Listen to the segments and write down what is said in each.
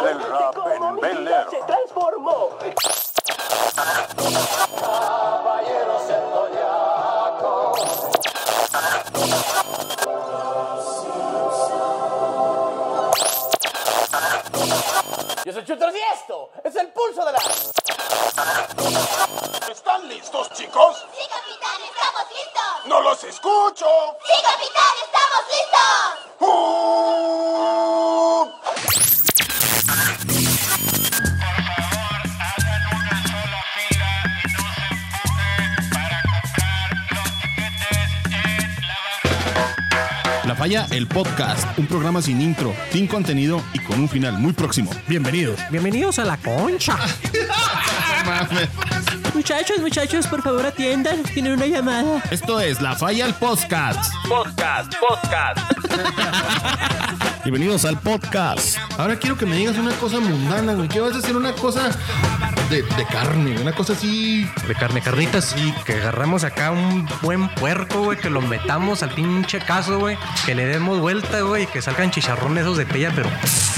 del rap en Bel Air. El podcast, un programa sin intro, sin contenido y con un final muy próximo. Bienvenidos. Bienvenidos a la concha. Muchachos, muchachos, por favor atiendan. Tienen una llamada. Esto es La Falla, el podcast. Podcast, podcast. Bienvenidos al podcast. Ahora quiero que me digas una cosa mundana, güey. ¿Qué vas a hacer una cosa de, de carne? Una cosa así. De carne, carnitas, y que agarramos acá un buen puerco, güey, que lo metamos al pinche caso, güey, que le demos vuelta, güey, y que salgan chicharrones esos de pella, pero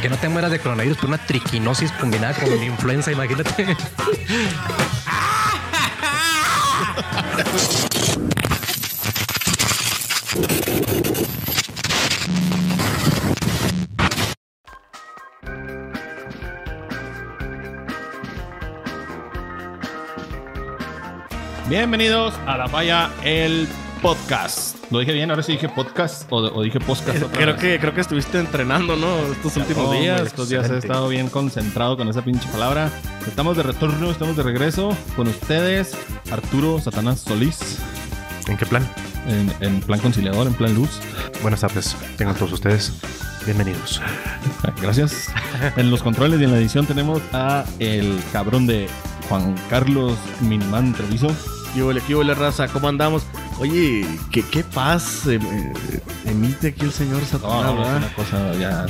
que no te mueras de coronavirus por una triquinosis combinada con influenza, imagínate. Bienvenidos a La Falla, el podcast. ¿Lo dije bien? Ahora sí dije podcast o, o dije podcast. otra Creo vez? que, creo que estuviste entrenando, ¿no? Estos últimos Hombre, días. Estos días he estado bien concentrado con esa pinche palabra. Estamos de retorno, estamos de regreso con ustedes, Arturo Satanás Solís, ¿En qué plan? en, en plan conciliador, en plan luz. Buenas tardes, tengan todos ustedes. Bienvenidos. Gracias. En los controles y en la edición tenemos a el cabrón de Juan Carlos Minimán Treviso. ¿Qué huele, qué huele, raza? ¿Cómo andamos? Oye, ¿qué, qué paz eh, emite aquí el señor No, Satanás, no, es verdad? una cosa, ya.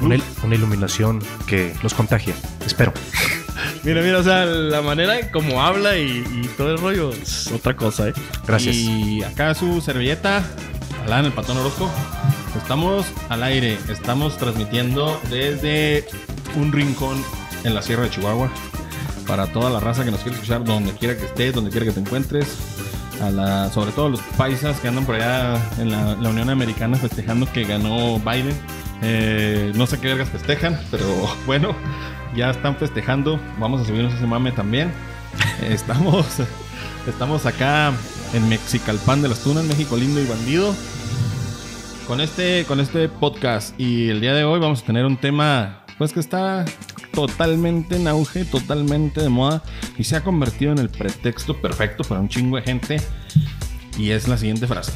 Una, il- una iluminación que los contagia. Espero. Mira, mira, o sea, la manera en cómo habla y, y todo el rollo es otra cosa, ¿eh? Gracias. Y acá su servilleta, Alan, el patón Orozco. Estamos al aire, estamos transmitiendo desde un rincón en la Sierra de Chihuahua. Para toda la raza que nos quiere escuchar, donde quiera que estés, donde quiera que te encuentres. Sobre todo los paisas que andan por allá en la, Unión Americana festejando que ganó Biden. Eh, no sé qué vergas festejan, pero bueno, ya están festejando. Vamos a subirnos ese mame también. Estamos, estamos acá en Mexicalpan de las Tunas, México lindo y bandido. Con este, con este podcast. Y el día de hoy vamos a tener un tema, pues que está totalmente en auge, totalmente de moda. Y se ha convertido en el pretexto perfecto para un chingo de gente. Y es la siguiente frase.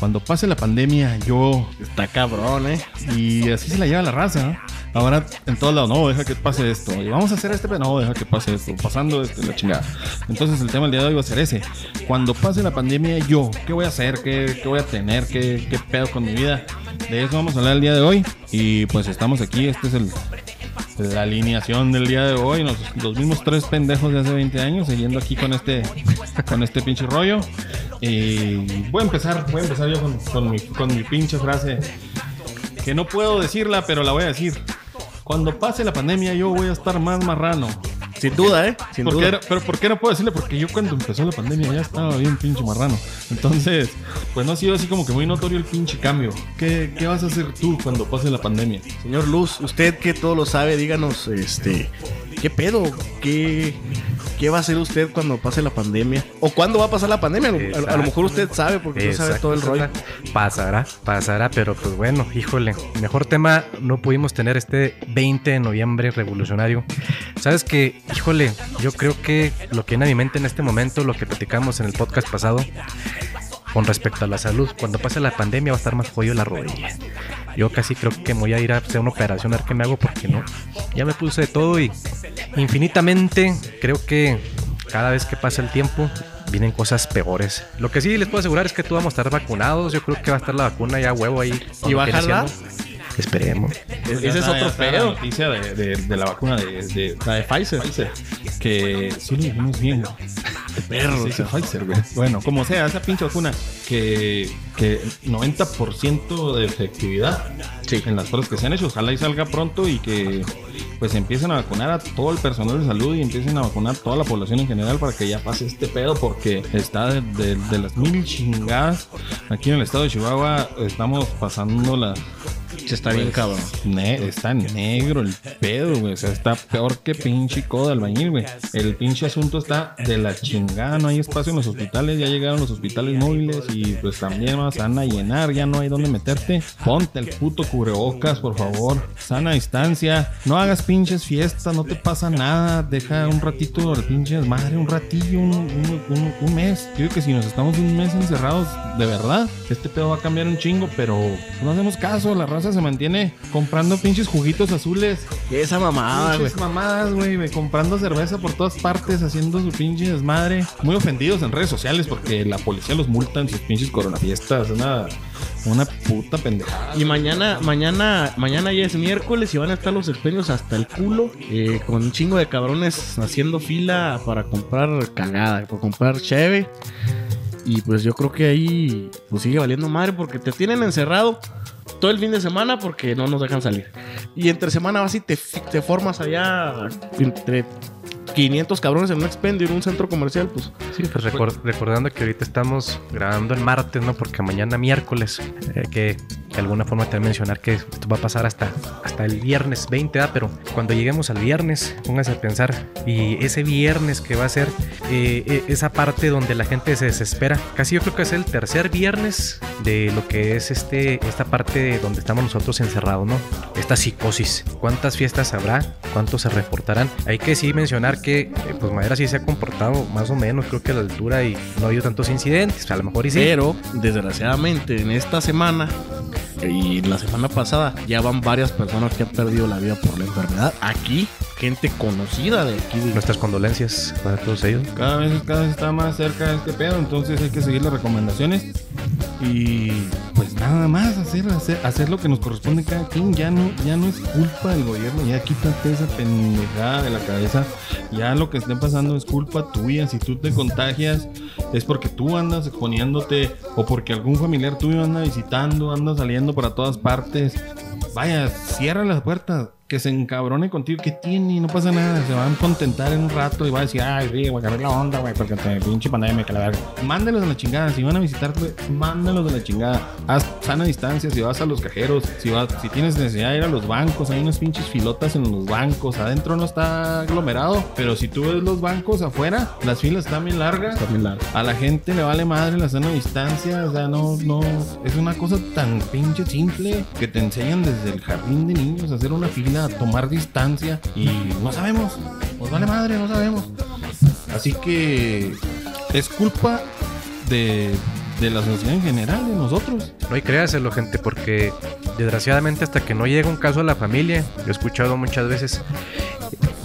Cuando pase la pandemia, yo Está cabrón, ¿eh? y así se la lleva la raza, ¿no? Ahora en todos lados, no, deja que pase esto. Y vamos a hacer este, pero no, deja que pase esto. Pasando este, la chingada. Entonces el tema del día de hoy va a ser ese. Cuando pase la pandemia, yo, ¿qué voy a hacer? ¿Qué, qué voy a tener? ¿Qué, ¿Qué pedo con mi vida? De eso vamos a hablar el día de hoy. Y pues estamos aquí. Este es el, la alineación del día de hoy. Nos- los mismos tres pendejos de hace 20 años siguiendo aquí con este, con este pinche rollo. Y voy a empezar, voy a empezar yo con, con mi, con mi pinche frase que no puedo decirla, pero la voy a decir. Cuando pase la pandemia, yo voy a estar más marrano. Sin duda, ¿eh? Sin ¿Por qué duda. pero ¿por qué no puedo decirle? Porque yo cuando empezó la pandemia ya estaba bien pinche marrano. Entonces, pues no ha sido así como que muy notorio el pinche cambio. ¿Qué, qué vas a hacer tú cuando pase la pandemia? Señor Luz, usted que todo lo sabe, díganos, este, ¿qué pedo? ¿Qué, qué va a hacer usted cuando pase la pandemia? ¿O cuándo va a pasar la pandemia? A lo- A, a, lo mejor usted sabe, porque usted sabe todo el rollo. Pasará, pasará, pero pues bueno, híjole, mejor tema no pudimos tener este 20 de noviembre revolucionario. Sabes que, híjole, yo creo que lo que viene a mi mente en este momento, lo que platicamos en el podcast pasado, con respecto a la salud, cuando pase la pandemia va a estar más jodido la rodilla. Yo casi creo que me voy a ir a hacer una operación a ver qué me hago porque no. Ya me puse de todo y infinitamente creo que cada vez que pasa el tiempo vienen cosas peores. Lo que sí les puedo asegurar es que todos vamos a estar vacunados. Yo creo que va a estar la vacuna ya a huevo ahí. cuando va a quiera jalar? siendo. Esperemos. Ese es otro pedo. noticia de, de- de la vacuna de, de La de Pfizer. Pfizer. Que sí lo dijimos bien. Perro. Sí, Pfizer, güey. Bueno, como sea, esa pinche vacuna que, que 90% de efectividad en las pruebas que se han hecho. Ojalá y salga pronto y que, pues empiecen a vacunar a todo el personal de salud y empiecen a vacunar a toda la población en general para que ya pase este pedo porque está de, de- de las mil chingadas. Aquí en el estado de Chihuahua estamos pasando la... Está bien cabrón. Ne- está negro el pedo, güey. O sea, está peor que pinche codo de albañil, güey. El pinche asunto está de la chingada. No hay espacio en los hospitales. Ya llegaron los hospitales móviles y pues también más van a llenar. Ya no hay dónde meterte. Ponte el puto cubrebocas, por favor. Sana distancia. No hagas pinches fiestas. No te pasa nada. Deja un ratito el pinche desmadre. Un ratillo, un, un- un- un mes. Yo creo que si nos estamos un mes encerrados, de verdad, este pedo va a cambiar un chingo. Pero no hacemos caso. La raza se mantiene comprando pinches juguitos azules. Esa mamada, güey. Mamadas, güey, comprando cerveza por todas partes, haciendo su pinche desmadre. Muy ofendidos en redes sociales porque la policía los multa en sus pinches coronafiestas. Una, una puta pendejada. Y mañana, mañana, mañana ya es miércoles y van a estar los expendios hasta el culo. eh, con un chingo de cabrones haciendo fila para comprar cagada, para comprar cheve. Y pues yo creo que ahí pues sigue valiendo madre porque te tienen encerrado todo el fin de semana porque no nos dejan salir. Y entre semana vas y te, te formas allá entre 500 cabrones en un expendio en un centro comercial, pues Sí, pues recor- recordando que ahorita estamos grabando el martes, ¿no? Porque mañana miércoles, eh, que de alguna forma te voy mencionar que esto va a pasar hasta, hasta el viernes 20, ¿ah? Pero cuando lleguemos al viernes, pónganse a pensar, y ese viernes que va a ser eh, eh, esa parte donde la gente se desespera, casi yo creo que es el tercer viernes de lo que es este, esta parte donde estamos nosotros encerrados, ¿no? Esta psicosis. ¿Cuántas fiestas habrá? ¿Cuántos se reportarán? Hay que sí mencionar que, eh, pues Madera sí se ha comportado más o menos, creo que a la altura y no ha habido tantos incidentes. A lo mejor y sí. Pero, desgraciadamente, en esta semana y la semana pasada ya van varias personas que han perdido la vida por la enfermedad. Aquí, gente conocida de aquí. de- Nuestras condolencias para todos ellos. Cada vez, cada vez está más cerca de este pedo, entonces hay que seguir las recomendaciones. Y pues nada más, hacer, hacer, hacer lo que nos corresponde cada quien. Ya no, ya no es culpa del gobierno, ya quítate esa pendejada de la cabeza. Ya lo que esté pasando es culpa tuya. Si tú te contagias, es porque tú andas exponiéndote o porque algún familiar tuyo anda visitando, anda saliendo para todas partes. Vaya, cierra las puertas. Que se encabrone contigo, que tiene, no pasa nada, se van a contentar en un rato y va a decir, ay, sí, voy a agarrar la onda, güey, porque te pinche pandemia, que la verga. Mándalos a la chingada, si van a visitarte, mándalos a la chingada. Haz sana distancia, si vas a los cajeros, si vas, si tienes necesidad de ir a los bancos, hay unas pinches filotas en los bancos, adentro no está aglomerado, pero si tú ves los bancos afuera, las filas están bien largas. También la- A la gente le vale madre la sana distancia, o sea, no, no, es una cosa tan pinche simple que te enseñan desde el jardín de niños a hacer una fila, a tomar distancia y no sabemos, pues vale madre, no sabemos. Así que es culpa de, de la sociedad en general, de nosotros. No hay créaselo, gente, porque desgraciadamente hasta que no llega un caso a la familia, yo he escuchado muchas veces,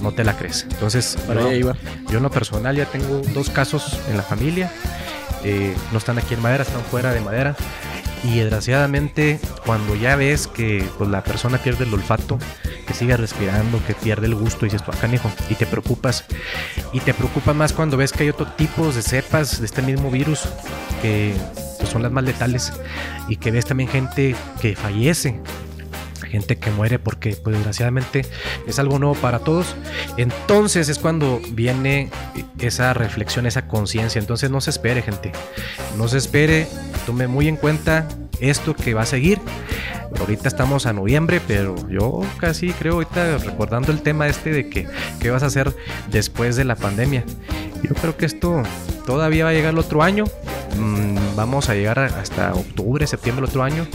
no te la crees. Entonces, Para yo, allá iba. yo en lo personal ya tengo dos casos en la familia. Eh, no están aquí en madera, están fuera de madera. Y desgraciadamente, cuando ya ves que pues, la persona pierde el olfato, sigue respirando, que pierde el gusto, dices tú, acá, hijo, y te preocupas. Y te preocupa más cuando ves que hay otros tipos de cepas de este mismo virus que pues, son las más letales y que ves también gente que fallece gente que muere porque pues desgraciadamente es algo nuevo para todos. Entonces es cuando viene esa reflexión esa conciencia. Entonces no se espere gente. No se espere. Tome muy en cuenta esto que va a seguir ahorita estamos a noviembre pero yo casi creo ahorita recordando el tema este de que qué vas a hacer después de la pandemia yo creo que esto todavía va a llegar el otro año Mm, vamos a llegar hasta octubre, septiembre del otro año.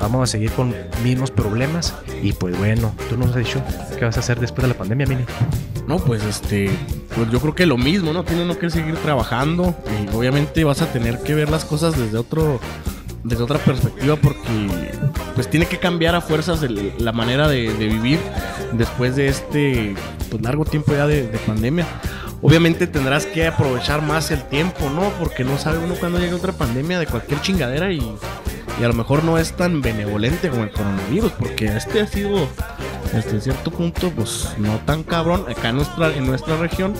Vamos a seguir con mismos problemas. Y pues bueno, tú nos has dicho qué vas a hacer después de la pandemia, Mini. No, pues este, pues yo creo que lo mismo, ¿no? Tiene que seguir trabajando y obviamente vas a tener que ver las cosas desde otro, desde otra perspectiva porque pues tiene que cambiar a fuerzas la manera de, vivir después de este pues, largo tiempo ya de, de pandemia. Obviamente tendrás que aprovechar más el tiempo, ¿no? Porque no sabe uno cuándo llega otra pandemia de cualquier chingadera y, y a lo mejor no es tan benevolente como el coronavirus, porque este ha sido hasta cierto punto, pues no tan cabrón acá en nuestra, en nuestra región,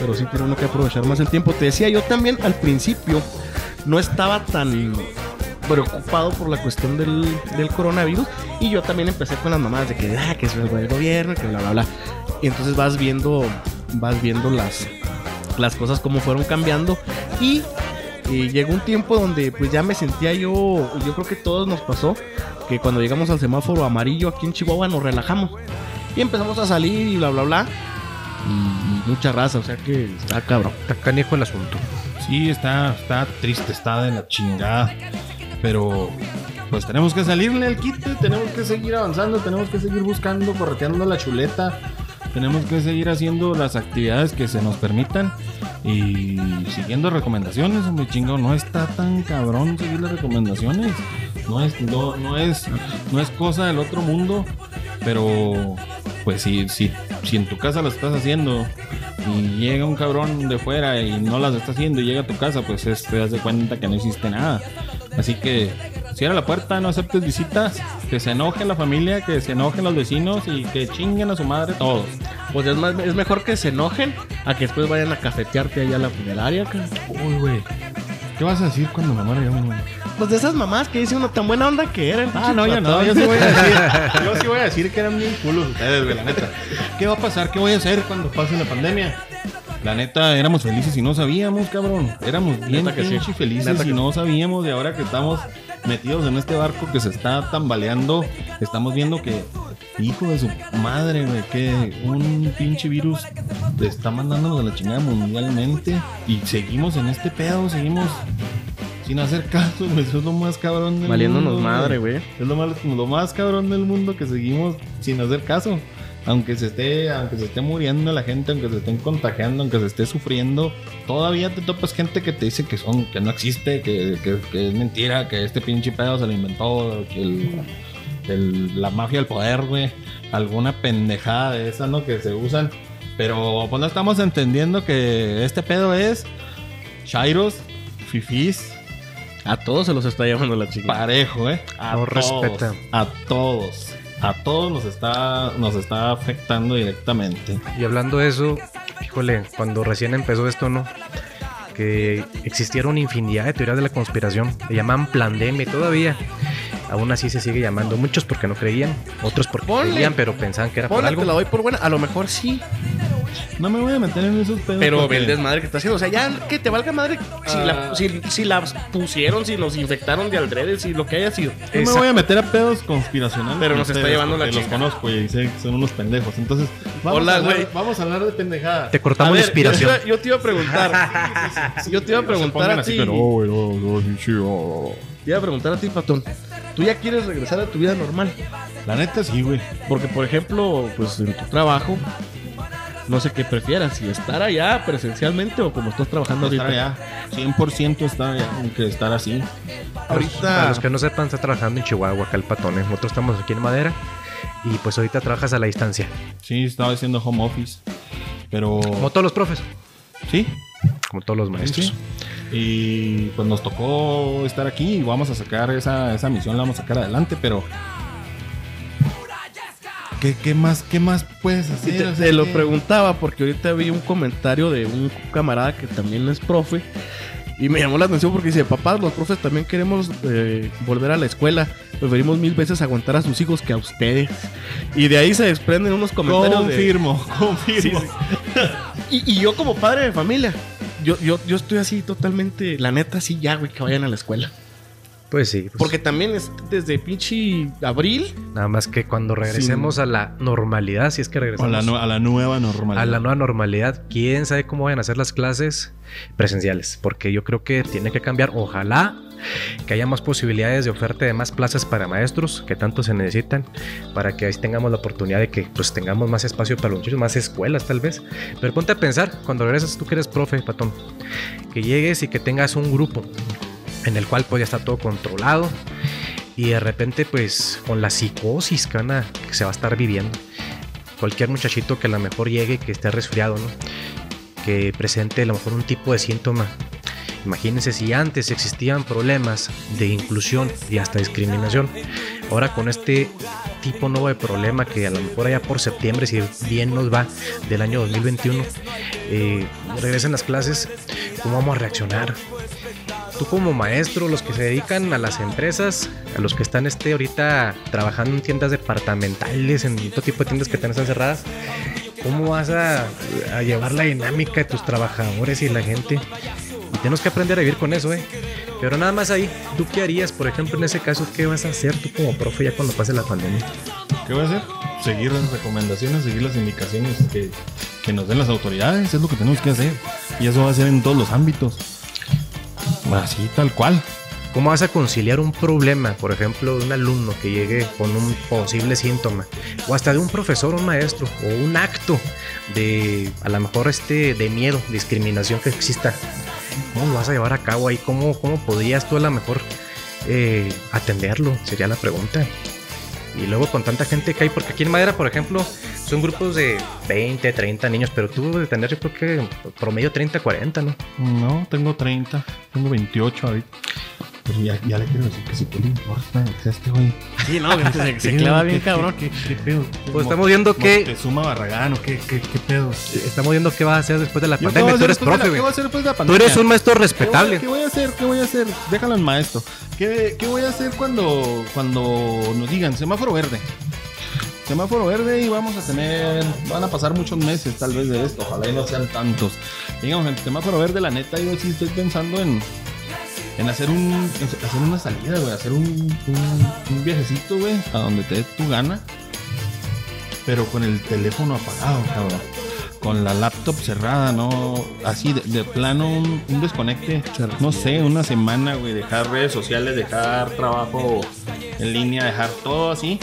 pero sí tiene uno que aprovechar más el tiempo. Te decía yo también al principio, no estaba tan, preocupado por la cuestión del, del coronavirus. Y yo también empecé con las mamadas de que, ah, que es algo del gobierno, que bla, bla, bla. Y entonces vas viendo, vas viendo las, las cosas como fueron cambiando. Y y llegó un tiempo donde pues ya me sentía yo, yo creo que todos nos pasó, que cuando llegamos al semáforo amarillo aquí en Chihuahua nos relajamos. Y empezamos a salir y bla, bla, bla. Y mucha raza, o sea que está cabrón. Está canijo el asunto. Sí, está, está triste, está de la chingada. Pero pues tenemos que salirle al quite, tenemos que seguir avanzando, tenemos que seguir buscando, correteando la chuleta. Tenemos que seguir haciendo las actividades que se nos permitan y siguiendo recomendaciones, hombre chingo, no está tan cabrón seguir las recomendaciones. No es, no, no es, no es cosa del otro mundo, pero pues si, si, si en tu casa las estás haciendo y llega un cabrón de fuera y no las está haciendo y llega a tu casa, pues es- te das de cuenta que no hiciste nada. Así que cierra la puerta, no aceptes visitas, que se enoje la familia, que se enojen los vecinos y que chinguen a su madre todos. Pues es, más, es mejor que se enojen a que después vayan a cafetearte allá a la funeraria. Uy, güey. ¿Qué vas a decir cuando me muera yo, güey? Pues de esas mamás que dice uno tan buena onda que era. el Ah, no, ya no, yo sí voy a decir, yo sí voy a decir que eran bien culos ustedes, güey, la neta. ¿Qué va a pasar? ¿Qué voy a hacer cuando pase la pandemia? La neta, éramos felices y no sabíamos, cabrón. Éramos bien que sí. felices Neta y que no sabíamos. Y ahora que estamos metidos en este barco que se está tambaleando, estamos viendo que, hijo de su madre, güey, que un pinche virus está mandándonos a la chingada mundialmente. Y seguimos en este pedo, seguimos sin hacer caso, güey. Eso es lo más cabrón del Valiéndonos mundo. madre, güey. Es lo más, lo más cabrón del mundo que seguimos sin hacer caso. Aunque se esté, aunque se esté muriendo la gente, aunque se estén contagiando, aunque se esté sufriendo, todavía te topas gente que te dice que son, que no existe, que, que- que es mentira, que este pinche pedo se lo inventó, que el, el- la mafia del poder, güey. Alguna pendejada de esas, ¿no? Que se usan. Pero pues no estamos entendiendo que este pedo es Shairos, Fifis, A todos se los está llamando la chica. parejo, ¿eh? A No todos, respeta. A todos. A todos nos está, nos está afectando directamente. Y hablando de eso, híjole, cuando recién empezó esto, ¿no? Que existieron infinidad de teorías de la conspiración. Le llamaban pandemia todavía. Aún así se sigue llamando. Muchos porque no creían, otros porque Ponle. creían, pero pensaban que era por algo. te la doy por buena. A lo mejor sí. No me voy a meter en esos pedos. Pero porque- ve el desmadre que está haciendo. O sea, ya que te valga madre si, la, si, si la pusieron, si nos infectaron de aldrede, si lo que haya sido. No me voy a meter a pedos conspiracionales. Pero con nos está ustedes, llevando la porque Los conozco y sé que son unos pendejos. Entonces, vamos, Hola, a, hablar, güey. vamos a hablar de pendejadas. Te cortamos ver, la inspiración. Yo, te iba- yo te iba a preguntar. yo te iba a preguntar a ti. Te iba a preguntar a ti, Patón. ¿Tú ya quieres regresar a tu vida normal? La neta sí, güey. Porque, por ejemplo, pues en tu trabajo, no sé qué prefieras, si estar allá presencialmente o como estás trabajando Estar ahorita. allá. 100% estar allá, que estar así. Para Ahorita, los que no sepan, está trabajando en Chihuahua, acá el patón. Nosotros estamos aquí en Madera. Y pues ahorita trabajas a la distancia. Sí, estaba haciendo home office. Pero. Como todos los profes. Sí, Como todos los maestros. Sí. Y pues nos tocó estar aquí y vamos a sacar esa, esa misión, la vamos a sacar adelante, pero. ¿Qué, qué más, qué más puedes hacer? te, O sea, te lo preguntaba porque ahorita vi un comentario de un camarada que también es profe y me llamó la atención porque dice, papás, los profes también queremos eh, volver a la escuela, preferimos mil veces aguantar a sus hijos que a ustedes. Y de ahí se desprenden unos comentarios de- Confirmo, confirmo. Sí, Y, y yo como padre de familia, yo, yo, yo estoy así totalmente, la neta, sí, ya, güey, que vayan a la escuela. Pues sí. pues, Porque también es desde pinche abril. Nada más que cuando regresemos a la normalidad, si es que A regresamos la, nu- a la nueva normalidad. a la nueva normalidad, quién sabe cómo vayan a ser las clases presenciales. Porque yo creo que tiene que cambiar. Ojalá que haya más posibilidades de oferta de más plazas para maestros que tanto se necesitan para que ahí tengamos la oportunidad de que pues tengamos más espacio para los muchachos, más escuelas tal vez. Pero ponte a pensar, cuando regresas tú que eres profe, patón, que llegues y que tengas un grupo en el cual pues ya está todo controlado. Y de repente pues con la psicosis que, se va a estar viviendo cualquier muchachito que a lo mejor llegue que esté resfriado que presente a lo mejor un tipo de síntoma. Imagínense si antes existían problemas de inclusión y hasta discriminación. Ahora con este tipo nuevo de problema que a lo mejor allá por septiembre si bien nos va del año 2021 eh, regresen las clases cómo vamos a reaccionar tú como maestro, los que se dedican a las empresas, a los que están este ahorita trabajando en tiendas departamentales, en todo tipo de tiendas que están cerradas, ¿cómo vas a, llevar la dinámica de tus trabajadores y la gente? Y tenemos que aprender a vivir con eso, ¿eh? Pero nada más ahí, ¿tú qué harías, por ejemplo, en ese caso? ¿Qué vas a hacer tú como profe ya cuando pase la pandemia? ¿Qué voy a hacer? Seguir las recomendaciones, seguir las indicaciones que, que nos den las autoridades. Es lo que tenemos que hacer. Y eso va a ser en todos los ámbitos. Así, tal cual. ¿Cómo vas a conciliar un problema, por ejemplo, de un alumno que llegue con un posible síntoma? O hasta de un profesor, un maestro, o un acto de, a lo mejor, este, de miedo, discriminación que exista. ¿Cómo lo vas a llevar a cabo ahí? ¿Cómo, cómo podrías tú a lo mejor eh, atenderlo? Sería la pregunta. Y luego con tanta gente que hay, porque aquí en Madera, por ejemplo, son grupos de 20, 30 niños, pero tú de tener, yo creo que promedio 30, 40, ¿no? No, tengo 30. Tengo 28 ahorita. Pero ya, ya le quiero decir que si tú le importa que sea este güey. Sí, no, que se, se clava bien, cabrón. ¿Qué, qué pedo? Pues estamos viendo que- ¿Te suma Barragán o qué, qué, qué pedo? Estamos viendo qué vas a hacer después de la Yo, ¿qué voy pandemia. a Tú eres después de la- profe, ¿Qué voy a güey. hacer después de la Tú eres un maestro ¿Qué voy, respetable. qué voy a hacer? ¿Qué voy a hacer? Déjalo al maestro. ¿Qué, qué voy a hacer cuando, cuando nos digan semáforo verde? Semáforo verde y vamos a tener, van a pasar muchos meses tal vez de esto, ojalá y no sean tantos. Digamos, en semáforo verde, la neta, yo sí estoy pensando en, en hacer un hacer una salida, güey, hacer un viajecito, güey, a donde te dé tu gana, pero con el teléfono apagado, cabrón. Con la laptop cerrada, no. Así de, de plano, un, un desconecte. No sé, una semana, güey. Dejar redes sociales, dejar trabajo en línea, dejar todo así.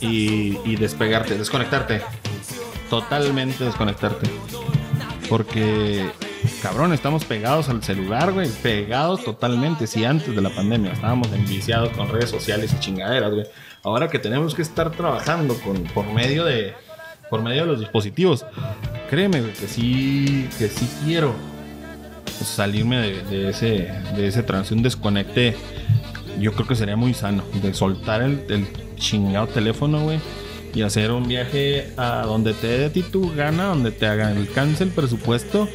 Y, y despegarte, desconectarte. Totalmente desconectarte. Porque, cabrón, estamos pegados al celular, güey. Pegados totalmente. Si antes de la pandemia estábamos enviciados con redes sociales y chingaderas, güey. Ahora que tenemos que estar trabajando con, por medio de. Por medio de los dispositivos. Créeme, güey, que sí. Que sí quiero salirme de, de ese. De ese trance. Un desconecte. Yo creo que sería muy sano. De soltar el, el chingado teléfono, güey y hacer un viaje a donde te dé a ti tu gana, donde te haga alcance el presupuesto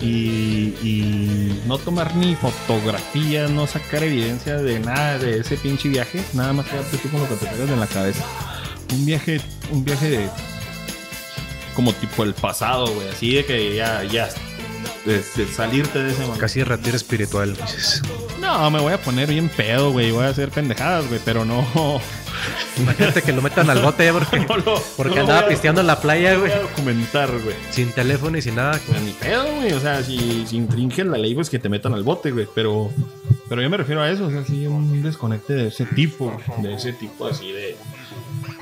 y, y no tomar ni fotografías, no sacar evidencia de nada de ese pinche viaje, nada más quedarte tú con lo que te pegas en la cabeza. Un viaje, un viaje de como tipo el pasado, güey, así de que ya, ya, de, de salirte de ese momento. Casi retiro espiritual. dices. No, me voy a poner bien pedo, güey, voy a hacer pendejadas, güey, pero no. Imagínate que lo metan al bote porque, no lo- porque no andaba a- pisteando en la playa, güey. documentar, güey. Sin teléfono y sin nada. Pues ni pedo, güey. O sea, si, si infringen la ley, pues que te metan al bote, güey. Pero, pero yo me refiero a eso. O sea, sí, un desconecte de ese tipo. De ese tipo así de.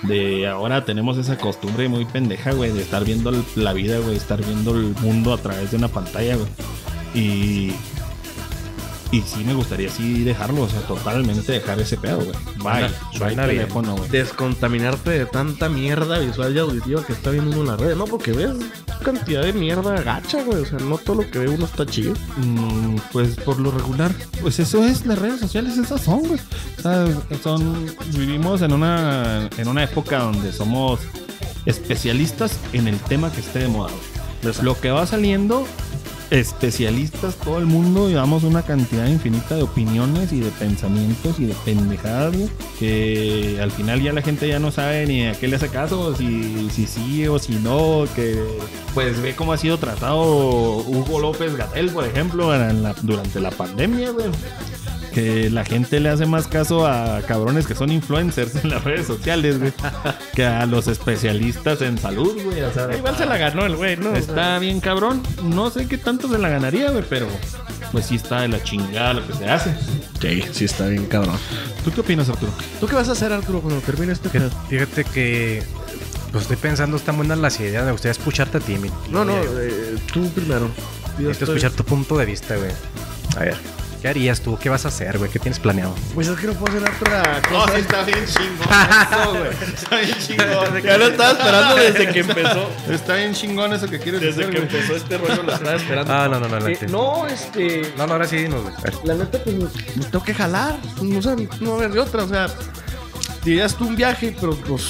De ahora tenemos esa costumbre muy pendeja, güey, de estar viendo la vida, güey, estar viendo el mundo a través de una pantalla, güey. Y. Y sí me gustaría sí dejarlo, o sea, totalmente dejar ese pedo, güey. Bye. teléfono, güey. Descontaminarte de tanta mierda visual y auditiva que está viendo uno en las redes. No, porque ves cantidad de mierda gacha, güey. O sea, no todo lo que ve uno está chido. Mm, pues por lo regular, pues eso es las redes sociales, esas son, güey. O sea, son, vivimos en una, en una época donde somos especialistas en el tema que esté de moda. güey. Lo que va saliendo, especialistas, todo el mundo, llevamos una cantidad infinita de opiniones y de pensamientos y de pendejadas, que al final ya la gente ya no sabe ni a qué le hace caso, si, si sí o si no, que pues ve cómo ha sido tratado Hugo López Gatel, por ejemplo, durante la pandemia. Que la gente le hace más caso a cabrones que son influencers en las redes sociales, güey, que a los especialistas en salud, güey. O sea, Igual se la ganó el güey, ¿no? Está bien cabrón. No sé qué tanto se la ganaría, güey, pero pues sí está de la chingada lo que se hace. Sí, sí está bien cabrón. ¿Tú qué opinas, Arturo? ¿Tú qué vas a hacer, Arturo, cuando termine este Fíjate, pedo? fíjate que pues estoy pensando, están buenas las ideas. Me gustaría escucharte a ti, mi. No, no, eh, tú primero. Yo Necesito estoy- escuchar tu punto de vista, güey. A ver, ¿qué harías tú? ¿Qué vas a hacer, güey? ¿Qué tienes planeado? Pues es que no puedo hacer otra cosa. está bien chingón güey. Está bien chingón. Ya lo estaba esperando desde que empezó. Está bien chingón eso que quieres Desde hacer, que empezó este rollo lo estaba esperando. Ah, no, no, no, no, Eh, no. no, este. No, no, ahora sí dinos, güey. La neta, pues me, tengo que jalar. O sea, no va a haber de otra. O sea, dirías tú un viaje, pero pues.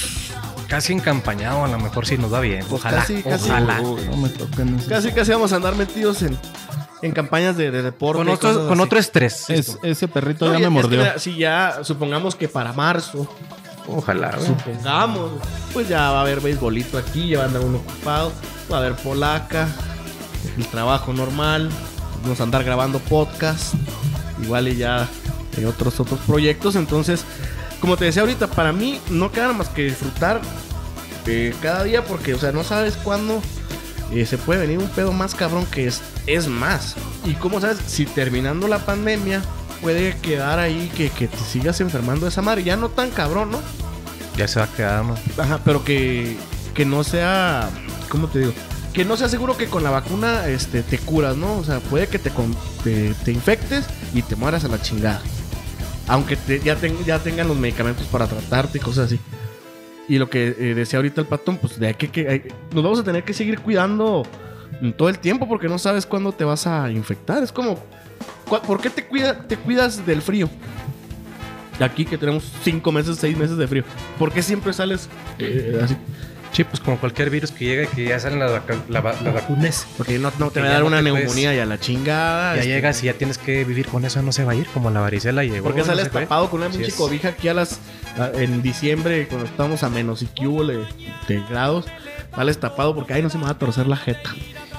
Casi encampañado, a lo mejor sí nos va bien. Pues Ojalá, casi, casi. ojalá. Uy, no me toquen eso. Casi, casi vamos a andar metidos en, en campañas de, de deporte. Con otro, con estrés. Es- ese perrito No, ya me es que mordió. mira, si ya supongamos que para marzo, Ojalá. güey. supongamos, pues ya va a haber beisbolito aquí, ya va a andar uno ocupado, va a haber polaca, el trabajo normal, vamos a andar grabando podcast, igual y ya hay otros otros proyectos, entonces, como te decía ahorita, para mí no queda más que disfrutar eh, cada día porque, o sea, no sabes cuándo eh, se puede venir un pedo más cabrón que es, es más. Y como sabes, si terminando la pandemia puede quedar ahí que, que te sigas enfermando de esa madre, ya no tan cabrón, ¿no? Ya se va a quedar, ¿no? Ajá, pero que, que no sea, ¿cómo te digo? Que no sea seguro que con la vacuna este, te curas, ¿no? O sea, puede que te, con- te, te infectes y te mueras a la chingada. Aunque te- ya, ten- ya tengan los medicamentos para tratarte y cosas así. Y lo que eh, decía ahorita el patón, pues de aquí que hay- nos vamos a tener que seguir cuidando todo el tiempo porque no sabes cuándo te vas a infectar. Es como, ¿cu- ¿por qué te, cuida, te cuidas del frío? Aquí que tenemos cinco meses, seis meses de frío. ¿Por qué siempre sales eh, así? Sí, pues como cualquier virus que llega y que ya salen las, vaca- la va- las vacunas. Porque no, no te va a dar no una puedes- neumonía y a la chingada. Ya este, llegas y ya tienes que vivir con eso, no se va a ir, como la varicela llegó. Porque no sales tapado con una pinche es. cobija aquí a las a- en diciembre cuando estamos a menos y que hubo de, grados. Sales tapado porque ay no se me va a torcer la jeta.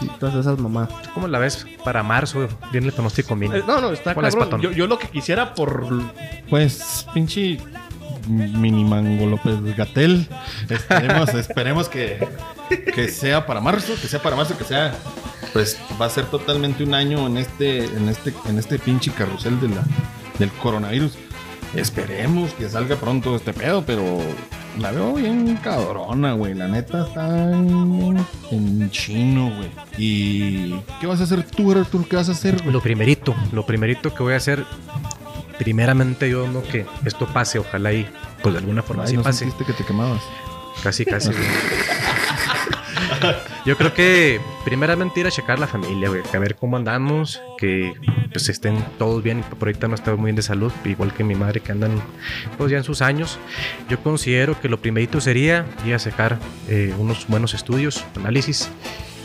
Y todas esas mamadas. ¿Cómo la ves? Para marzo viene el pronóstico Eh, mínimo. no, no, está ¿Cuál es, cabrón. patón? Yo, yo lo que quisiera por Pues, pinche mini mango López Gatel. Esperemos, esperemos que, que sea para marzo, que sea para marzo, que sea. Pues va a ser totalmente un año en este, en este, en este pinche carrusel de la, del coronavirus. Esperemos que salga pronto este pedo, pero la veo bien cabrona, güey. La neta está en, chino, güey. ¿Y qué vas a hacer tú, Artur? ¿Qué vas a hacer? Lo primerito, lo primerito que voy a hacer, primeramente yo no que esto pase, ojalá y pues de alguna forma Ay, sí ¿no pase. que te quemabas? Casi, casi. Yo creo que primeramente ir a checar la familia, güey, a ver cómo andamos, que pues estén todos bien, por ahorita no está muy bien de salud, igual que mi madre que andan pues ya en sus años. Yo considero que lo primerito sería ir a sacar eh, unos buenos estudios, análisis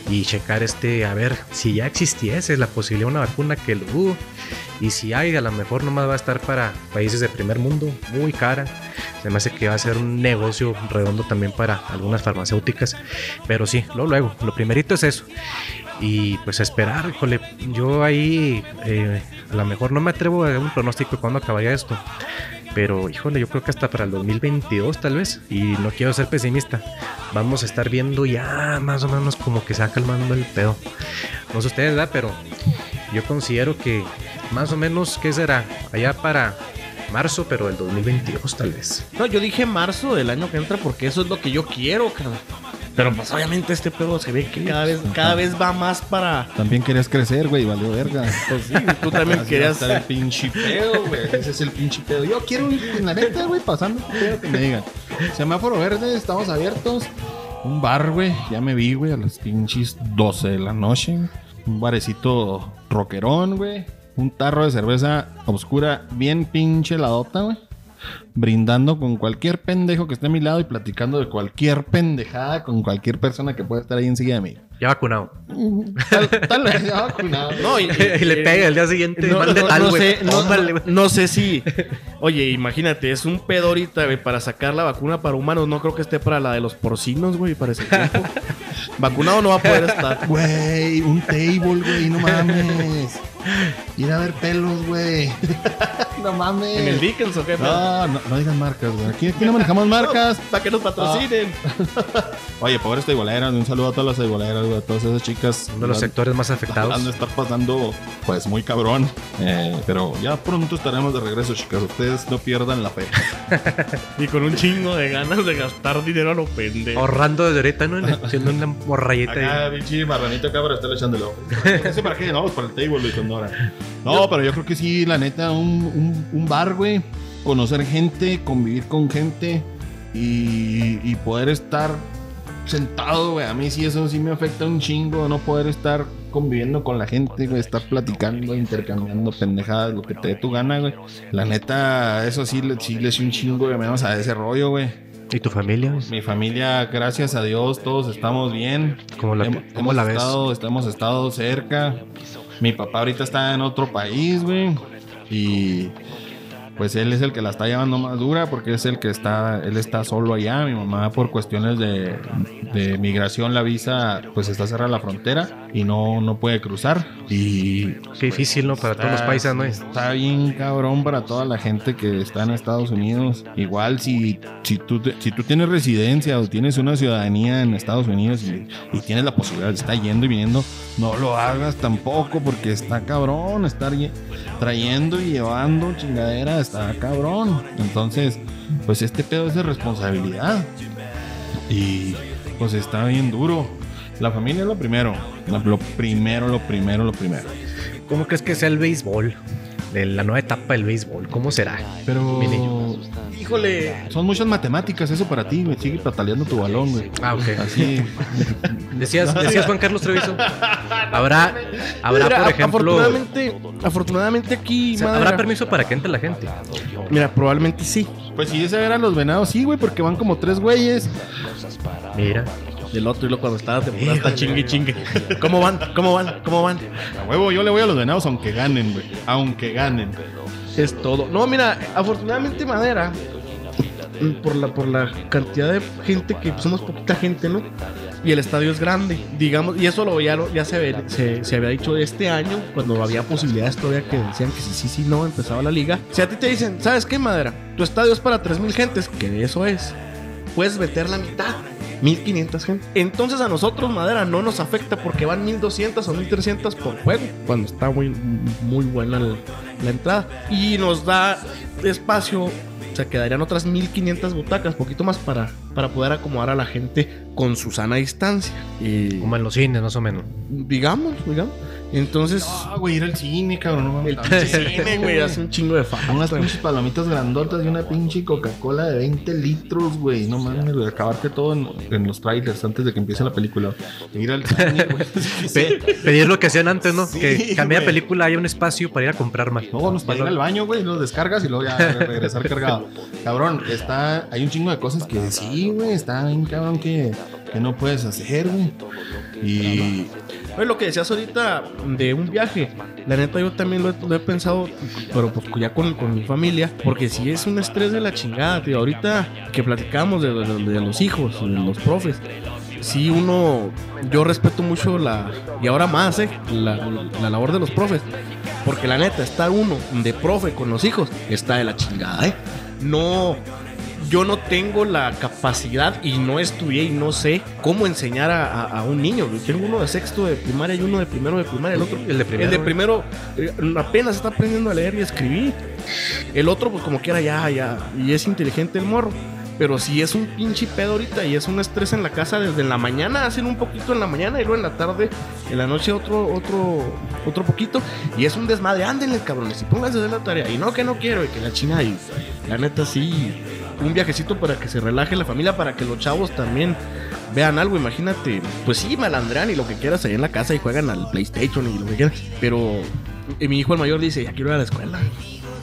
y checar este, a ver si ya existiese la posibilidad de una vacuna que lo dudo. Y si hay, a lo mejor nomás va a estar para países de primer mundo, muy cara. Se me hace que va a ser un negocio redondo también para algunas farmacéuticas. Pero sí, luego, luego, lo primerito es eso. Y pues esperar, híjole, yo ahí eh, a lo mejor no me atrevo a dar un pronóstico de cuándo acabaría esto. Pero híjole, yo creo que hasta para el 2022 tal vez. Y no quiero ser pesimista. Vamos a estar viendo ya más o menos como que se va calmando el pedo. No sé ustedes, ¿verdad? Pero yo considero que más o menos, ¿qué será? Allá para marzo, pero del 2022 tal vez. No, yo dije marzo del año que entra porque eso es lo que yo quiero, carnal. Pero pues obviamente este pedo se ve que cada vez, cada vez va más para. También querías crecer, güey, valió verga. Pues sí, tú también Así querías. estar el pinche pedo, güey. Ese es el pinche pedo. Yo quiero ir, en la neta, güey, pasando pedo que me digan. Semáforo verde, estamos abiertos. Un bar, güey. Ya me vi, güey, a las pinches 12 de la noche. Un barecito rockerón, güey. Un tarro de cerveza oscura, bien pinche ladota, güey. Brindando con cualquier pendejo que esté a mi lado y platicando de cualquier pendejada con cualquier persona que pueda estar ahí enseguida de mí. Ya vacunado. Tal, tal vez ya vacunado. No, y, y le pega el día siguiente. No, tal, sé, no si. Oye, imagínate, es un pedo ahorita, güey, para sacar la vacuna para humanos. No creo que esté para la de los porcinos, güey, para ese tiempo. Vacunado no va a poder estar. Güey, un table, güey, no mames. Ir a ver pelos, güey. no mames. ¿En el Dickens o qué? No, no, no digan marcas, güey. Aquí, aquí no manejamos marcas. Para que nos patrocinen. Oye, pobres teiboleras, un saludo a todas las teiboleras, güey, a todas esas chicas. Uno de los sectores más Han afectados. de estar pasando, pues, muy cabrón. Eh, pero ya pronto estaremos de regreso, chicas. Ustedes no pierdan la fe. Y con un chingo de ganas de gastar dinero a lo pendejo. Ahorrando desde ahorita, ¿no? Haciendo una morrayeta ahí. pinche marranito acá para estarle echando el ojo. No sé para qué, no, para el table y con No, pero yo creo que sí, la neta, un, un, un bar, güey. Conocer gente, convivir con gente y, y poder estar sentado, güey. A mí sí eso sí me afecta un chingo, no poder estar conviviendo con la gente, güey. Estar platicando, intercambiando pendejadas, lo que te dé tu gana, güey. La neta, eso sí, le- sí le hice un chingo de menos a ese rollo, güey. ¿Y tu familia? Mi familia, gracias a Dios, todos estamos bien. ¿Cómo la- Hem- cómo hemos la ves? Estado, hemos estado cerca. Mi papá ahorita está en otro país, güey. Y pues él es el que la está llevando más dura porque es el que está, él está solo allá. Mi mamá por cuestiones de, de migración, la visa, pues está cerrada la frontera y no, no puede cruzar. Y Qué difícil, ¿no? Para todos los Está- países, ¿no? Está bien cabrón para toda la gente que está en Estados Unidos. Igual si, si, tú, si tú tienes residencia o tienes una ciudadanía en Estados Unidos y, y tienes la posibilidad de estar yendo y viniendo, no lo hagas tampoco porque está cabrón estar trayendo y llevando chingadera, está cabrón. Entonces, pues este pedo es de responsabilidad. Y pues está bien duro. La familia es lo primero. Lo, primero, lo primero, lo primero. ¿Cómo crees que sea el béisbol? De la nueva etapa del béisbol. ¿Cómo será? Pero. Mi niño. Híjole. Son muchas matemáticas eso para ti, güey. Sigue pataleando tu balón, güey. Ah, ok. Así. Decías, decías Juan Carlos Treviso. Habrá, habrá Mira, por ejemplo. Afortunadamente, afortunadamente aquí, o sea, madera- ¿Habrá permiso para que entre la gente? Mira, probablemente sí. Pues si ese eran los venados, sí, güey, porque van como tres güeyes. Mira. El otro y lo cuando estaba temporada está chingue chingue. ¿Cómo van? ¿Cómo van? ¿Cómo van? A huevo, yo le voy a los venados aunque ganen, güey. Aunque ganen. Es todo. No, mira, afortunadamente Madera, por la, por la cantidad de gente que somos poquita gente, ¿no? Y el estadio es grande, digamos, y eso lo ya, ya se, ve- se, se había dicho este año, cuando había posibilidades todavía que decían que sí, sí, sí, no, empezaba la liga. Si a ti te dicen, ¿sabes qué, Madera? Tu estadio es para 3.000 gentes, que eso es. Puedes meter la mitad. 1500 gente. Entonces a nosotros Madera no nos afecta porque van 1200 o 1300 por juego. Cuando está muy, muy buena la, la entrada. Y nos da espacio. O sea, quedarían otras 1500 butacas, poquito más para, para poder acomodar a la gente con su sana distancia. Y Como en los cines, más o menos. digamos, digamos. Entonces, Ah, güey, ir al cine, cabrón. No mames. el pinche cine, güey, hace un chingo de falta. Unas pinches palomitas grandotas y una pinche Coca-Cola de 20 litros, güey. No mames, güey. Acabarte todo en, en los trailers antes de que empiece la película. Ir al cine, güey. Pe- pedir lo que hacían antes, ¿no? Sí, que cambiar güey. película haya un espacio para ir a comprar más. No, nos para ir al baño, güey, los descargas y luego ya regresar cargado. Cabrón, está, hay un chingo de cosas que sí, güey, está bien cabrón que, que no puedes hacer, güey. Y Oye, lo que decías ahorita de un viaje, la neta yo también lo he, pensado, pero pues ya con, con mi familia, porque si es un estrés de la chingada, tío. Ahorita que platicamos de los hijos, de los profes, sí uno, yo respeto mucho la, y ahora más, eh, la, la labor de los profes, porque la neta, estar uno de profe con los hijos está de la chingada, eh. No, yo no tengo la capacidad y no estudié y no sé cómo enseñar a, a- a un niño. Tengo uno de sexto de primaria y uno de primero de primaria. El otro, El de primero, el de primero eh, apenas está aprendiendo a leer y a escribir. El otro, pues como quiera, ya, ya. Y es inteligente el morro. Pero si es un pinche pedo ahorita y es un estrés en la casa desde en la mañana, hacen un poquito en la mañana y luego en la tarde, en la noche otro, otro, otro poquito. Y es un desmadre, ándenle cabrones y pónganse de la tarea. Y no que no quiero, y que la china y la neta sí. Un viajecito para que se relaje la familia, para que los chavos también vean algo. Imagínate, pues sí, malandrean y lo que quieras ahí en la casa y juegan al PlayStation y lo que quieras. Pero eh, mi hijo el mayor dice, ya quiero ir a la escuela.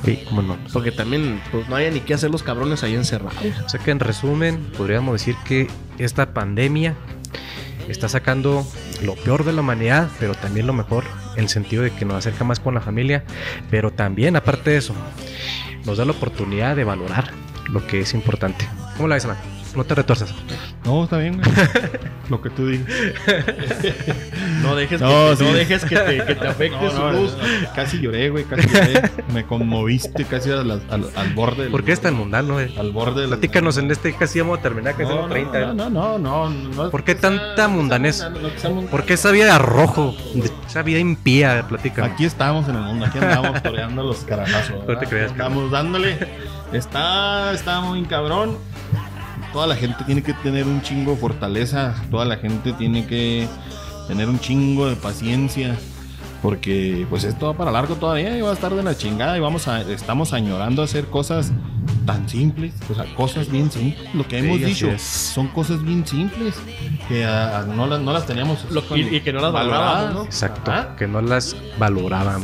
Sí, cómo no. Porque también pues, no hay ni qué hacer los cabrones ahí encerrados. O sea que en resumen, podríamos decir que esta pandemia está sacando lo peor de la humanidad, pero también lo mejor, en el sentido de que nos acerca más con la familia, pero también, aparte de eso, nos da la oportunidad de valorar lo que es importante. ¿Cómo la ves, Ana? No te retuerzas. no, está bien, güey. Lo que tú digas. No dejes, No, que, sí. no dejes que, te, que te afecte No, su no, luz. no, casi lloré, güey, casi lloré. Me conmoviste casi al, al, al borde del, ¿Por qué es tan mundano? eh? al borde del Platícanos en este, casi vamos a terminar, casi no, no, 30. no, no, no, no. ¿Por qué tanta mundanez? ¿Por qué esa vida de arrojo? Esa vida impía, platica. Aquí estamos en el mundo, aquí andamos toreando los carajazos. No te creas, Estamos dándole. Está, está muy cabrón. Toda la gente tiene que tener un chingo de fortaleza. Toda la gente tiene que tener un chingo de paciencia. Porque pues esto va para largo todavía y va a estar de la chingada. Y vamos a, estamos añorando hacer cosas tan simples. O sea, cosas bien simples. Lo que hemos dicho es. son cosas bien simples. Que ah, no, las, no las teníamos. Lo- y- y que no las valorábamos, ¿no? Exacto, Ah. que no las valoraban.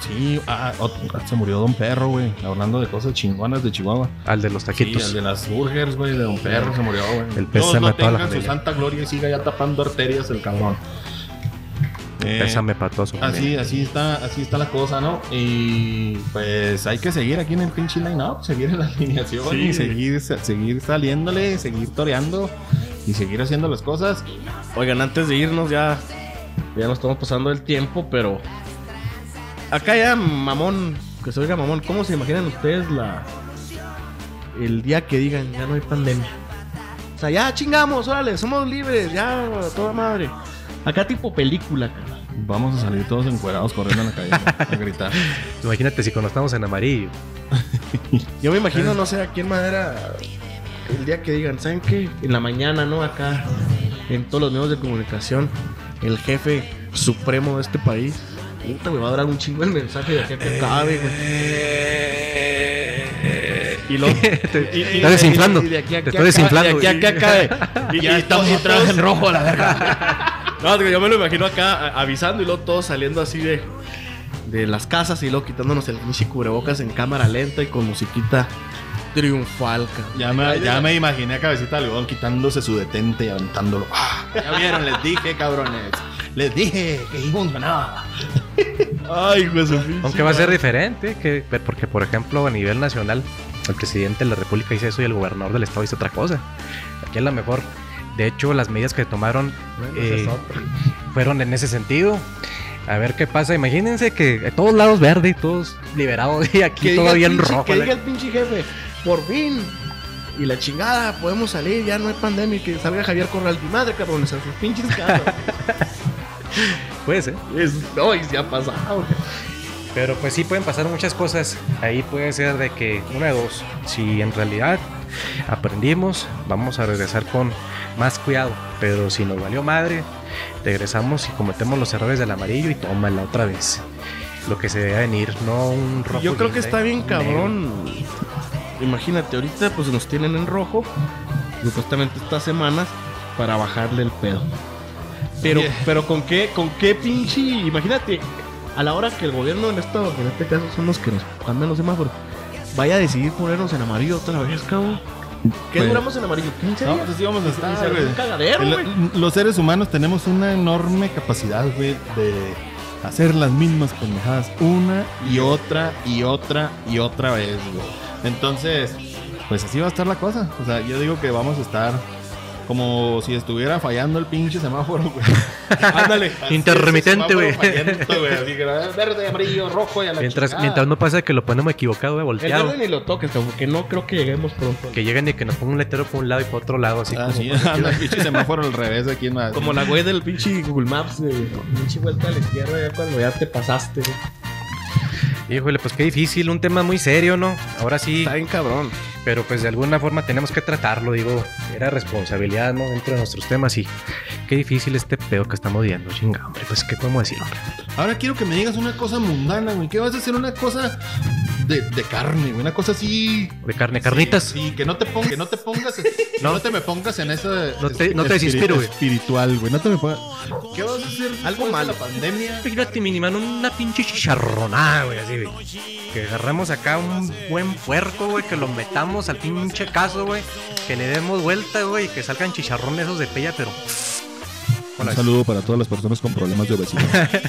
Sí, ah, ot- se murió Don Perro, güey. Hablando de cosas chingonas de Chihuahua. Al de los Sí, taquitos. el de las burgers, güey, de Don Perro se murió, güey. El Dios no a toda la tenga su santa gloria y siga ya tapando arterias el cabrón. Eh, Pésame para todos. su Así, así está, así está la cosa, ¿no? Y pues hay que seguir aquí en el pinche line-up, seguir en la alineación Sí. y seguir, seguir saliéndole, seguir toreando y seguir haciendo las cosas. Oigan, antes de irnos ya, ya nos estamos pasando el tiempo, pero acá ya mamón, que se oiga mamón, ¿cómo se imaginan ustedes la el día que digan ya no hay pandemia? O sea, ya chingamos, órale, somos libres, ya toda madre. Acá tipo película, cara. Vamos a salir todos encuerados corriendo en la calle a gritar. Imagínate si cuando estamos en amarillo. Yo me imagino, no sé, aquí en Madera, el día que digan, ¿saben qué? En la mañana, ¿no? Acá, en todos los medios de comunicación, el jefe supremo de este país. Puta, me va a dar un chingo el mensaje de aquí a que acabe, güey. Y lo, y, y- Está desinflando. y de aquí a Te que está desinflando, De aquí a que acabe. Y, Ya y estamos otra vez en rojo a la verga. No, yo me lo imagino acá avisando y luego todos saliendo así de, de las casas y luego quitándonos el pinche cubrebocas en cámara lenta y con musiquita triunfal. Ya me, ya me imaginé a Cabecita de Algodón quitándose su detente y aventándolo. ¡Ah! Ya vieron, les dije, cabrones. Les dije que íbamos ganaba. Ay, pinche Aunque va a ser diferente, que, porque por ejemplo a nivel nacional, el presidente de la República dice eso y el gobernador del estado dice otra cosa. Aquí a lo mejor, de hecho, las medidas que tomaron Bueno, es eh, fueron en ese sentido. A ver qué pasa. Imagínense que todos lados verde y todos liberados y aquí todavía en rojo. Que la- diga el pinche jefe, por fin. Y la chingada, podemos salir, ya no hay pandemia. y Que salga Javier Corral. Mi madre, cabrones, a sus pinches casas. Puede ser. Es- no, y se ha pasado. Pero pues sí pueden pasar muchas cosas. Ahí puede ser de que una de dos. Si en realidad aprendimos, vamos a regresar con más cuidado. Pero si nos valió madre, regresamos y cometemos los errores del amarillo y tómala otra vez. Lo que se debe venir, no un rojo. Yo creo que está bien negro. cabrón. Imagínate, ahorita pues nos tienen en rojo. Supuestamente estas semanas para bajarle el pedo. Pero, pero con qué, con qué pinche. Imagínate, a la hora que el gobierno estado, que en este caso son los que nos cambian los semáforos, vaya a decidir ponernos en amarillo otra vez, cabrón. ¿Qué Pues- duramos en amarillo? ¿15 No, días? pues sí vamos a estar, Ah, güey. un cagadero, El- güey. los seres humanos tenemos una enorme capacidad, güey, de hacer las mismas pendejadas una y otra y otra y otra vez, güey. Entonces, pues así va a estar la cosa. O sea, yo digo que vamos a estar como si estuviera fallando el pinche semáforo, güey. Ándale. Intermitente, güey. güey. Ah, verde, amarillo, rojo y a la Mientras, chingada. mientras no pasa que lo ponemos equivocado, El volteado. verde ni lo toques, porque no creo que lleguemos pronto. Que lleguen y que nos pongan un letrero por un lado y por otro lado, así Ah, como- sí, anda, el pinche semáforo al revés aquí en Madrid. Como la güey del pinche Google Maps, de pinche vuelta a la izquierda ya cuando ya te pasaste. güey. Híjole, pues qué difícil, un tema muy serio, ¿no? Ahora sí, Está bien cabrón. Pero pues de alguna forma tenemos que tratarlo, digo, era responsabilidad, ¿no? Dentro de nuestros temas y qué difícil este pedo que estamos viendo, chinga, hombre, pues qué podemos decir, hombre? Ahora quiero que me digas una cosa mundana, güey. ¿Qué vas a hacer una cosa de, de carne, güey? Una cosa así. De carne, carnitas. Sí, que no te pongas, que no te pongas, no, No. te me pongas en eso. No te- no te desinspiro, güey. Espiritual, güey. No te me pongas. ¿Qué vas a hacer? Algo malo. La pandemia. Fíjate, mi mano, una pinche chicharronada, güey, así, güey. Que agarramos acá un buen puerco, güey, que lo metamos al pinche caso, güey. Que le demos vuelta, güey, y que salgan chicharrones esos de pella, pero. Un saludo para todas las personas con problemas de obesidad.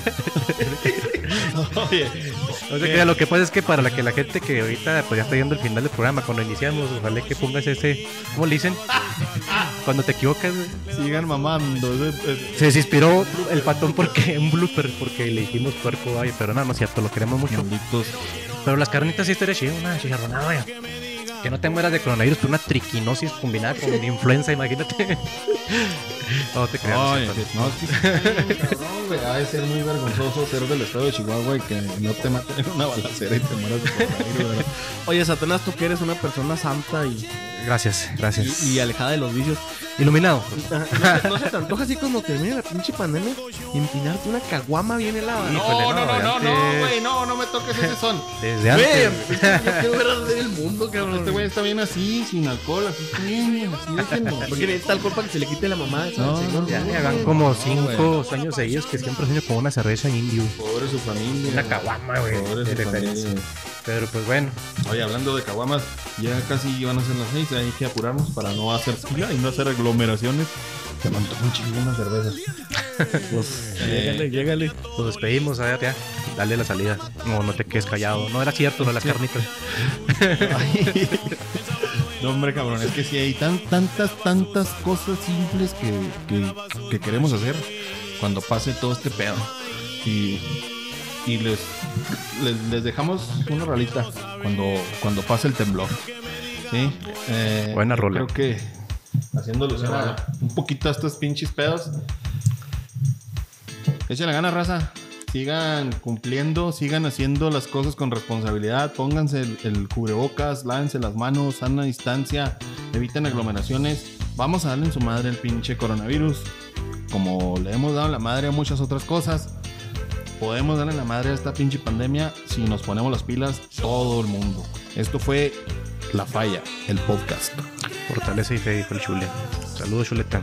Oye, No sé qué, lo que pasa es que para la que la gente que ahorita pues ya está viendo el final del programa, cuando iniciamos, ojalá que pongas ese, ¿cómo le dicen? Cuando te equivocas, güey. sigan mamando. Se desinspiró el patón porque un blooper, porque le dijimos puerco, ay, pero no, no es cierto, lo queremos mucho. Malditos. Pero las carnitas sí estaría chido, una chicharronada, güey. Que no te mueras de coronavirus, pero una triquinosis combinada con influenza, imagínate. no te creas. no es no, güey, ha de ser muy vergonzoso ser del estado de Chihuahua y que no te maten en una balacera y te mueras de coronavirus, ¿verdad? Oye, Satanás, tú que eres una persona santa y, Gracias, gracias. y, y alejada de los vicios. Iluminado. ¿No se, no se te antoja así cuando termine la pinche pandemia? Empinarte una caguama bien helada. Híjole, No, no, no, no, no, antes- güey, no, no me toques ese son. Desde Güey, antes. yo quiero ver arder el mundo, cabrón. Este güey está bien así, sin alcohol, así bien, así déjenlo. Porque necesita alcohol para que se le quite la mamá. No, no, Ya no, no, hagan no, como no, cinco güey. años seguidos que siempre sueño con una cerveza indio. Pobre su familia. Una caguama, güey. Pobre su familia. Pero pues bueno, Oye, hablando de caguamas, ya casi van a ser las seis, hay que apurarnos para no hacer fila y no hacer aglomeraciones Se me antojó un chingo unas cervezas. Pues, llégale, llégale. Nos despedimos, a ver, ya. Dale la salida. No, no te quedes callado. No era cierto, no las carnitas. No, hombre, cabrón, es que sí hay tan, tantas, tantas cosas simples que, que, que queremos hacer cuando pase todo este pedo. Y, y les, les, les dejamos una rolita cuando, cuando pase el temblor. Sí. eh, Buena rola. Creo que haciendo alusión a un poquito a estos pinches pedos. Échenle ganas, raza. Sigan cumpliendo, sigan haciendo las cosas con responsabilidad. Pónganse el, el cubrebocas, lávense las manos, sana distancia, eviten aglomeraciones. Vamos a darle en su madre el pinche coronavirus. Como le hemos dado la madre a muchas otras cosas, podemos darle la madre a esta pinche pandemia si nos ponemos las pilas todo el mundo. Esto fue La Falla, el podcast. Fortaleza y fe, dijo el chule. Saludos, chuleta.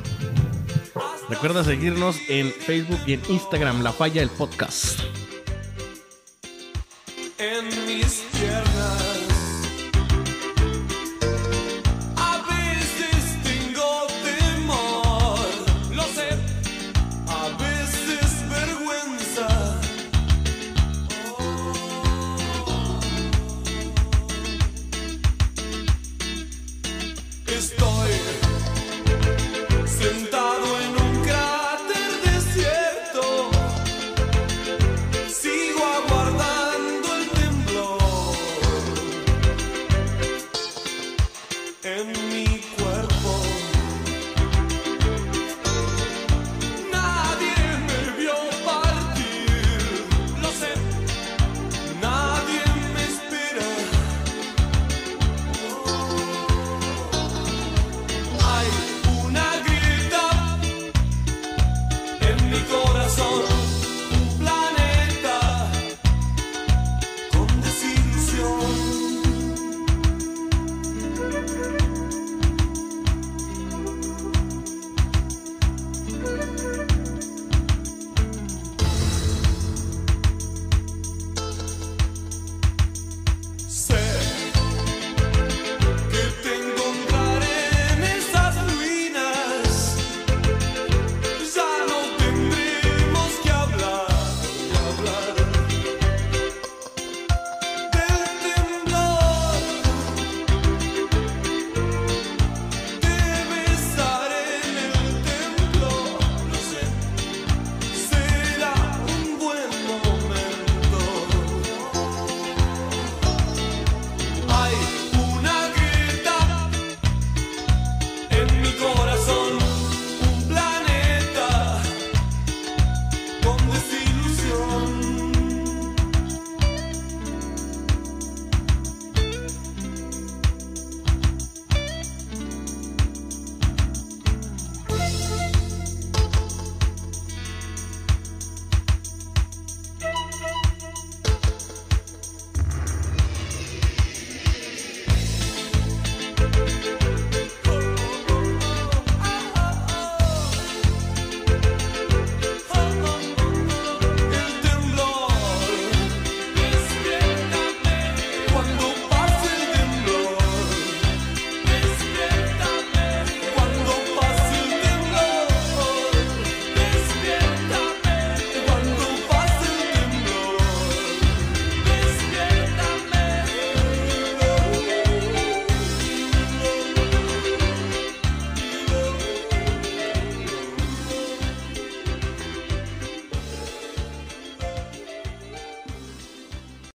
Recuerda seguirnos en Facebook y en Instagram, La Falla el Podcast. and